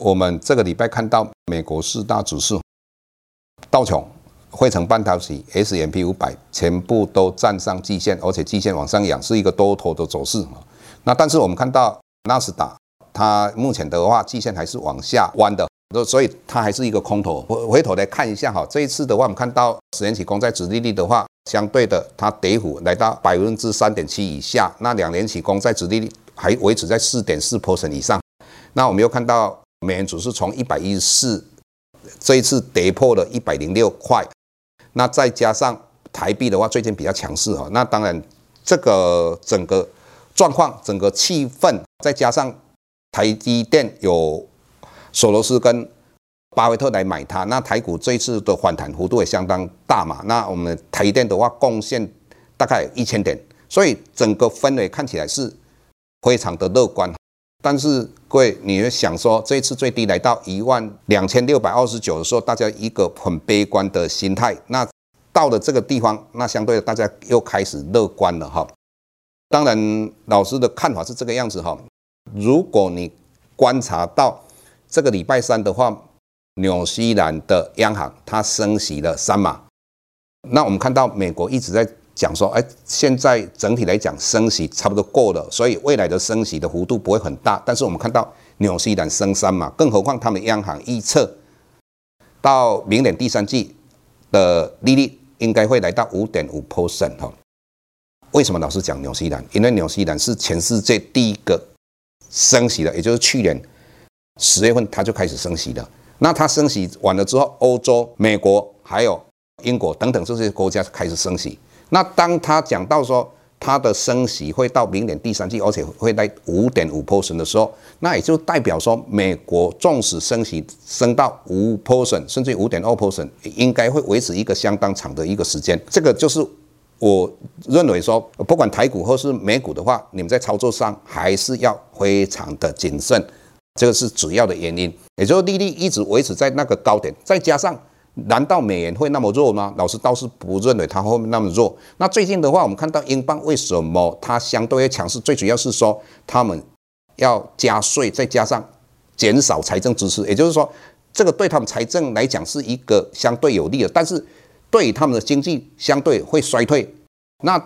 我们这个礼拜看到美国四大指数，道琼、费城半导体、S M P 五百全部都站上季线，而且季线往上扬，是一个多头的走势。那但是我们看到纳斯达，它目前的话季线还是往下弯的，所以它还是一个空头。回回头来看一下哈，这一次的话，我们看到十年期公债殖利率的话，相对的它跌幅来到百分之三点七以下，那两年期公债殖利率还维持在四点四 percent 以上。那我们又看到。美元指数从一百一十四，这一次跌破了一百零六块，那再加上台币的话，最近比较强势哈，那当然这个整个状况、整个气氛，再加上台积电有索罗斯跟巴菲特来买它，那台股这一次的反弹幅度也相当大嘛，那我们台积电的话贡献大概一千点，所以整个氛围看起来是非常的乐观。但是各位，你会想说，这一次最低来到一万两千六百二十九的时候，大家一个很悲观的心态。那到了这个地方，那相对的大家又开始乐观了哈。当然，老师的看法是这个样子哈。如果你观察到这个礼拜三的话，纽西兰的央行它升息了三码，那我们看到美国一直在。讲说，哎，现在整体来讲升息差不多够了，所以未来的升息的幅度不会很大。但是我们看到纽西兰升三嘛，更何况他们央行预测到明年第三季的利率应该会来到五点五 percent 哈。为什么老是讲纽西兰？因为纽西兰是全世界第一个升息的，也就是去年十月份它就开始升息了。那它升息完了之后，欧洲、美国还有英国等等这些国家开始升息。那当他讲到说他的升息会到明年第三季，而且会在五点五 percent 的时候，那也就代表说美国纵使升息升到五 percent，甚至五点二 percent，应该会维持一个相当长的一个时间。这个就是我认为说，不管台股或是美股的话，你们在操作上还是要非常的谨慎，这个是主要的原因。也就是利率一直维持在那个高点，再加上。难道美元会那么弱吗？老师倒是不认为它会那么弱。那最近的话，我们看到英镑为什么它相对强势？最主要是说他们要加税，再加上减少财政支持，也就是说，这个对他们财政来讲是一个相对有利的，但是对于他们的经济相对会衰退。那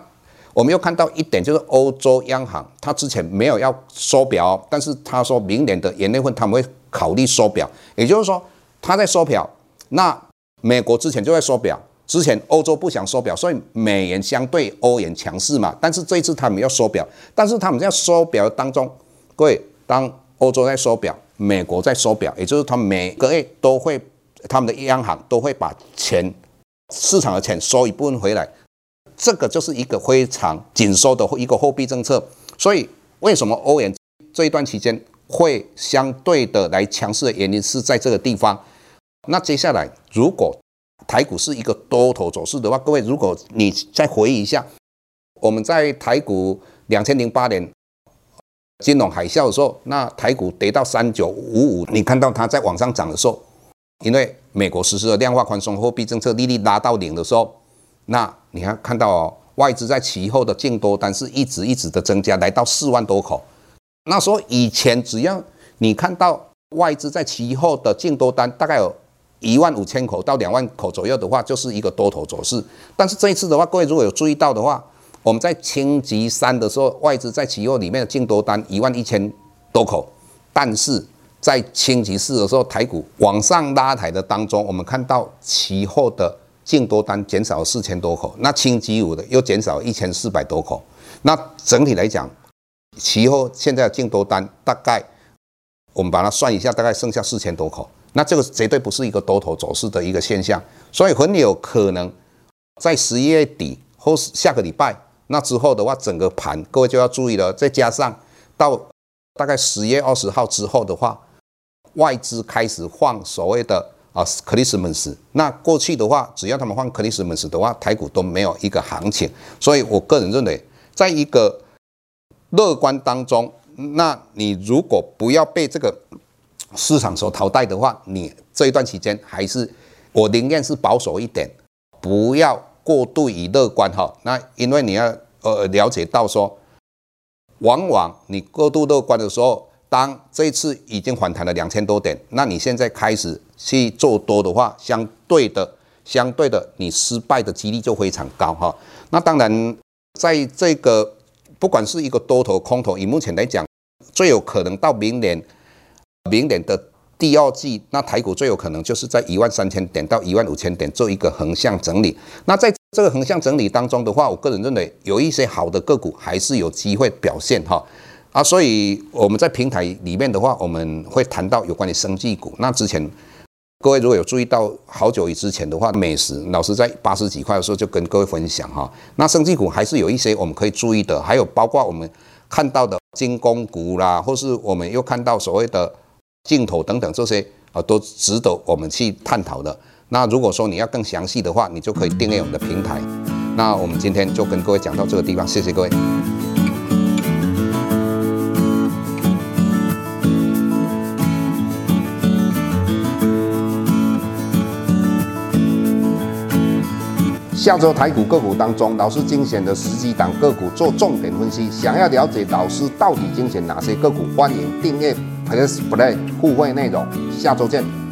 我们又看到一点，就是欧洲央行它之前没有要缩表，但是他说明年的元月份他们会考虑缩表，也就是说他在缩表，那。美国之前就在缩表，之前欧洲不想缩表，所以美元相对欧元强势嘛。但是这一次他们要缩表，但是他们在缩表当中，各位，当欧洲在缩表，美国在缩表，也就是他们每个月都会，他们的央行都会把钱市场的钱收一部分回来，这个就是一个非常紧缩的一个货币政策。所以为什么欧元这一段期间会相对的来强势的原因是在这个地方。那接下来，如果台股是一个多头走势的话，各位，如果你再回忆一下，我们在台股两千零八年金融海啸的时候，那台股跌到三九五五，你看到它在往上涨的时候，因为美国实施了量化宽松货币政策，利率拉到零的时候，那你看看到哦，外资在期后的净多单是一直一直的增加，来到四万多口。那时候以前只要你看到外资在期后的净多单，大概有。一万五千口到两万口左右的话，就是一个多头走势。但是这一次的话，各位如果有注意到的话，我们在星期三的时候，外资在期货里面的净多单一万一千多口，但是在星期四的时候，台股往上拉抬的当中，我们看到期货的净多单减少了四千多口，那轻机组的又减少一千四百多口。那整体来讲，期货现在的净多单大概我们把它算一下，大概剩下四千多口。那这个绝对不是一个多头走势的一个现象，所以很有可能在十一月底或是下个礼拜那之后的话，整个盘各位就要注意了。再加上到大概十月二十号之后的话，外资开始放所谓的啊 Christmas，那过去的话，只要他们放 Christmas 的话，台股都没有一个行情。所以我个人认为。在一个乐观当中，那你如果不要被这个市场所淘汰的话，你这一段期间还是我宁愿是保守一点，不要过度于乐观哈。那因为你要呃了解到说，往往你过度乐观的时候，当这次已经反弹了两千多点，那你现在开始去做多的话，相对的相对的，你失败的几率就非常高哈。那当然。在这个不管是一个多头空头，以目前来讲，最有可能到明年明年的第二季，那台股最有可能就是在一万三千点到一万五千点做一个横向整理。那在这个横向整理当中的话，我个人认为有一些好的个股还是有机会表现哈啊，所以我们在平台里面的话，我们会谈到有关于生技股。那之前。各位如果有注意到好久以之前的话，美食老师在八十几块的时候就跟各位分享哈，那生技股还是有一些我们可以注意的，还有包括我们看到的军工股啦，或是我们又看到所谓的镜头等等这些啊，都值得我们去探讨的。那如果说你要更详细的话，你就可以订阅我们的平台。那我们今天就跟各位讲到这个地方，谢谢各位。下周台股个股当中，老师精选的十几档个股做重点分析。想要了解老师到底精选哪些个股，欢迎订阅 Plus Play 互惠内容。下周见。